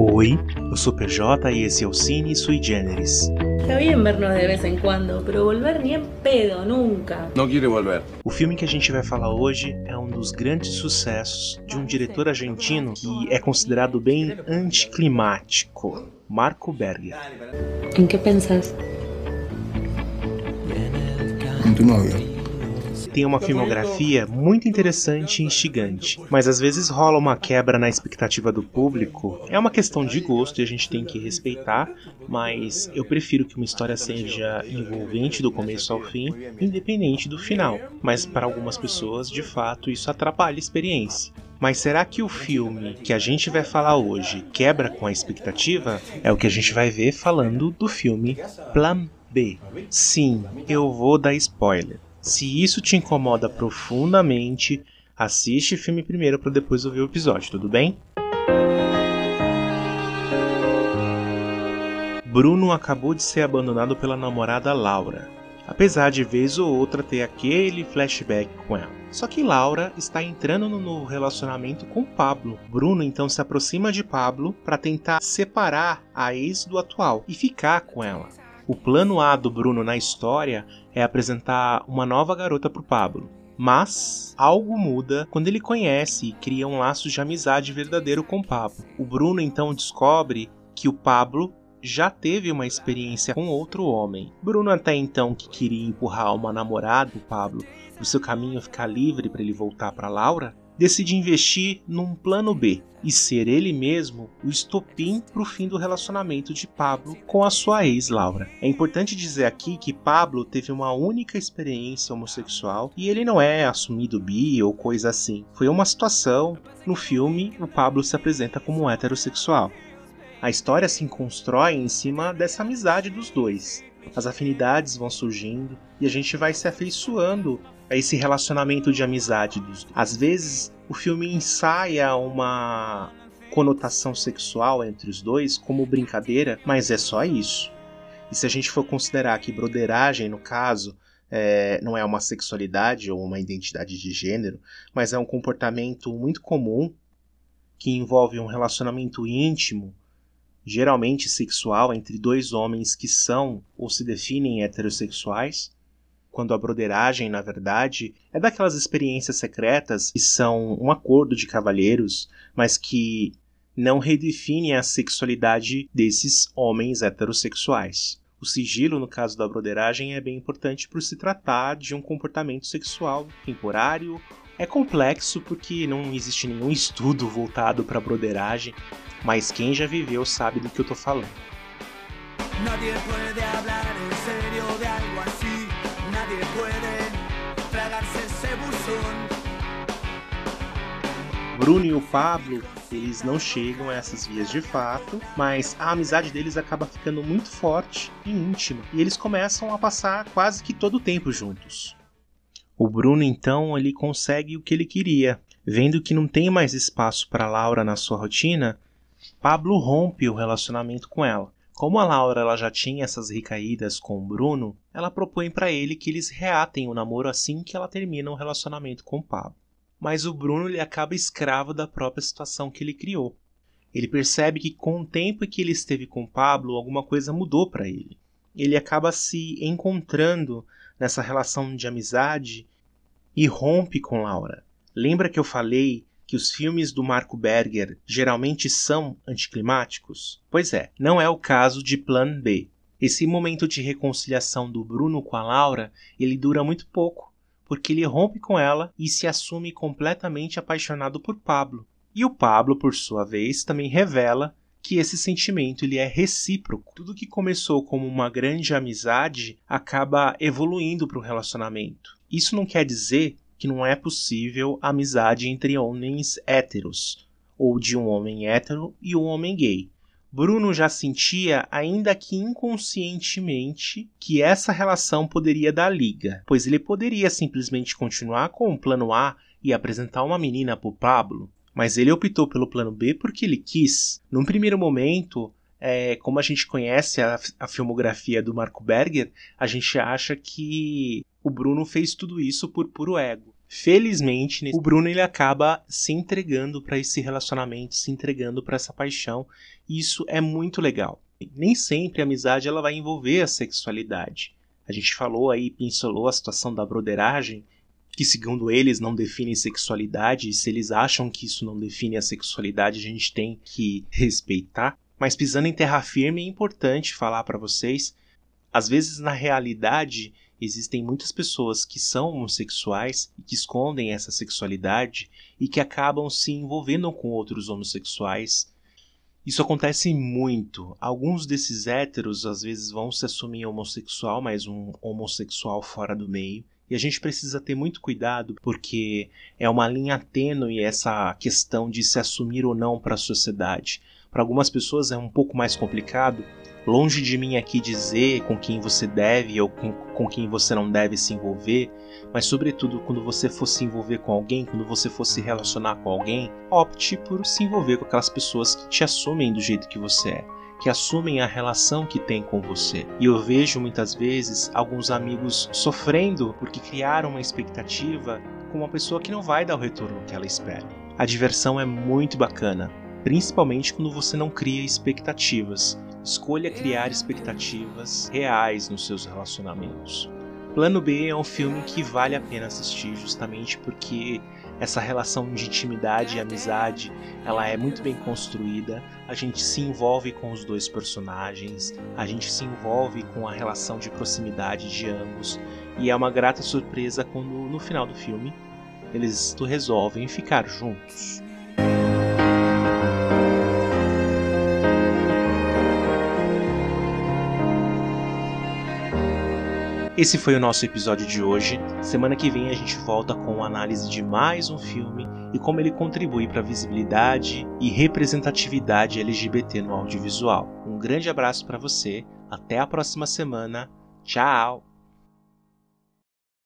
Oi, eu sou PJ e esse é o Cine Sui Generis. Está bien vernos de vez en cuando, pero volver ni en pedo, nunca. No quiere volver. O filme que a gente vai falar hoje é um dos grandes sucessos de um diretor argentino que é considerado bem anticlimático, Marco Berger. ¿En qué pensás? En tu novio. Tem uma filmografia muito interessante e instigante, mas às vezes rola uma quebra na expectativa do público. É uma questão de gosto e a gente tem que respeitar, mas eu prefiro que uma história seja envolvente do começo ao fim, independente do final. Mas para algumas pessoas, de fato, isso atrapalha a experiência. Mas será que o filme que a gente vai falar hoje quebra com a expectativa? É o que a gente vai ver falando do filme Plan B. Sim, eu vou dar spoiler. Se isso te incomoda profundamente, assiste o filme primeiro para depois ouvir o episódio, tudo bem? Bruno acabou de ser abandonado pela namorada Laura, apesar de vez ou outra ter aquele flashback com ela. Só que Laura está entrando no novo relacionamento com Pablo. Bruno então se aproxima de Pablo para tentar separar a ex do atual e ficar com ela. O plano A do Bruno na história é apresentar uma nova garota para o Pablo. Mas algo muda quando ele conhece e cria um laço de amizade verdadeiro com Pablo. O Bruno então descobre que o Pablo já teve uma experiência com outro homem. Bruno até então que queria empurrar uma namorada do Pablo o seu caminho ficar livre para ele voltar para Laura, decide investir num plano B e ser ele mesmo o estopim para o fim do relacionamento de Pablo com a sua ex Laura. É importante dizer aqui que Pablo teve uma única experiência homossexual e ele não é assumido bi ou coisa assim. Foi uma situação. No filme, o Pablo se apresenta como um heterossexual. A história se constrói em cima dessa amizade dos dois. As afinidades vão surgindo e a gente vai se afeiçoando a esse relacionamento de amizade dos dois. Às vezes o filme ensaia uma conotação sexual entre os dois como brincadeira, mas é só isso. E se a gente for considerar que broderagem, no caso, é, não é uma sexualidade ou uma identidade de gênero, mas é um comportamento muito comum que envolve um relacionamento íntimo, geralmente sexual, entre dois homens que são ou se definem heterossexuais, quando a broderagem, na verdade, é daquelas experiências secretas que são um acordo de cavalheiros, mas que não redefinem a sexualidade desses homens heterossexuais. O sigilo, no caso da broderagem, é bem importante por se tratar de um comportamento sexual temporário. É complexo porque não existe nenhum estudo voltado para broderagem, mas quem já viveu sabe do que eu estou falando. Bruno e o Pablo, eles não chegam a essas vias de fato, mas a amizade deles acaba ficando muito forte e íntima, e eles começam a passar quase que todo o tempo juntos. O Bruno então ele consegue o que ele queria, vendo que não tem mais espaço para Laura na sua rotina, Pablo rompe o relacionamento com ela. Como a Laura ela já tinha essas recaídas com o Bruno, ela propõe para ele que eles reatem o namoro assim que ela termina o relacionamento com o Pablo. Mas o Bruno ele acaba escravo da própria situação que ele criou. Ele percebe que com o tempo que ele esteve com o Pablo, alguma coisa mudou para ele. Ele acaba se encontrando nessa relação de amizade e rompe com Laura. Lembra que eu falei que os filmes do Marco Berger geralmente são anticlimáticos? Pois é, não é o caso de Plan B. Esse momento de reconciliação do Bruno com a Laura, ele dura muito pouco, porque ele rompe com ela e se assume completamente apaixonado por Pablo. E o Pablo, por sua vez, também revela que esse sentimento ele é recíproco. Tudo que começou como uma grande amizade acaba evoluindo para um relacionamento. Isso não quer dizer que não é possível amizade entre homens héteros, ou de um homem hétero e um homem gay. Bruno já sentia, ainda que inconscientemente, que essa relação poderia dar liga, pois ele poderia simplesmente continuar com o plano A e apresentar uma menina para Pablo, mas ele optou pelo plano B porque ele quis. Num primeiro momento, é, como a gente conhece a, a filmografia do Marco Berger, a gente acha que o Bruno fez tudo isso por puro ego. Felizmente, o Bruno ele acaba se entregando para esse relacionamento, se entregando para essa paixão, e isso é muito legal. Nem sempre a amizade ela vai envolver a sexualidade. A gente falou aí, pincelou a situação da broderagem, que segundo eles não define sexualidade, e se eles acham que isso não define a sexualidade, a gente tem que respeitar. Mas pisando em terra firme é importante falar para vocês, às vezes na realidade existem muitas pessoas que são homossexuais e que escondem essa sexualidade e que acabam se envolvendo com outros homossexuais. Isso acontece muito. Alguns desses héteros às vezes vão se assumir homossexual, mas um homossexual fora do meio. E a gente precisa ter muito cuidado porque é uma linha tênue essa questão de se assumir ou não para a sociedade. Para algumas pessoas é um pouco mais complicado. Longe de mim aqui dizer com quem você deve ou com, quem você não deve se envolver, mas sobretudo quando você for se envolver com alguém, quando você for se relacionar com alguém, opte por se envolver com aquelas pessoas que te assumem do jeito que você é que assumem a relação que tem com você. E eu vejo muitas vezes alguns amigos sofrendo porque criaram uma expectativa com uma pessoa que não vai dar o retorno que ela espera. A diversão é muito bacana, principalmente quando você não cria expectativas. Escolha criar expectativas reais nos seus relacionamentos. Plano B é um filme que vale a pena assistir justamente porque essa relação de intimidade e amizade, ela é muito bem construída. A gente se envolve com os dois personagens, a gente se envolve com a relação de proximidade de ambos, e é uma grata surpresa quando no final do filme eles resolvem ficar juntos. Esse foi o nosso episódio de hoje. Semana que vem a gente volta com a análise de mais um filme e como ele contribui para a visibilidade e representatividade LGBT no audiovisual. Um grande abraço para você, até a próxima semana. Tchau!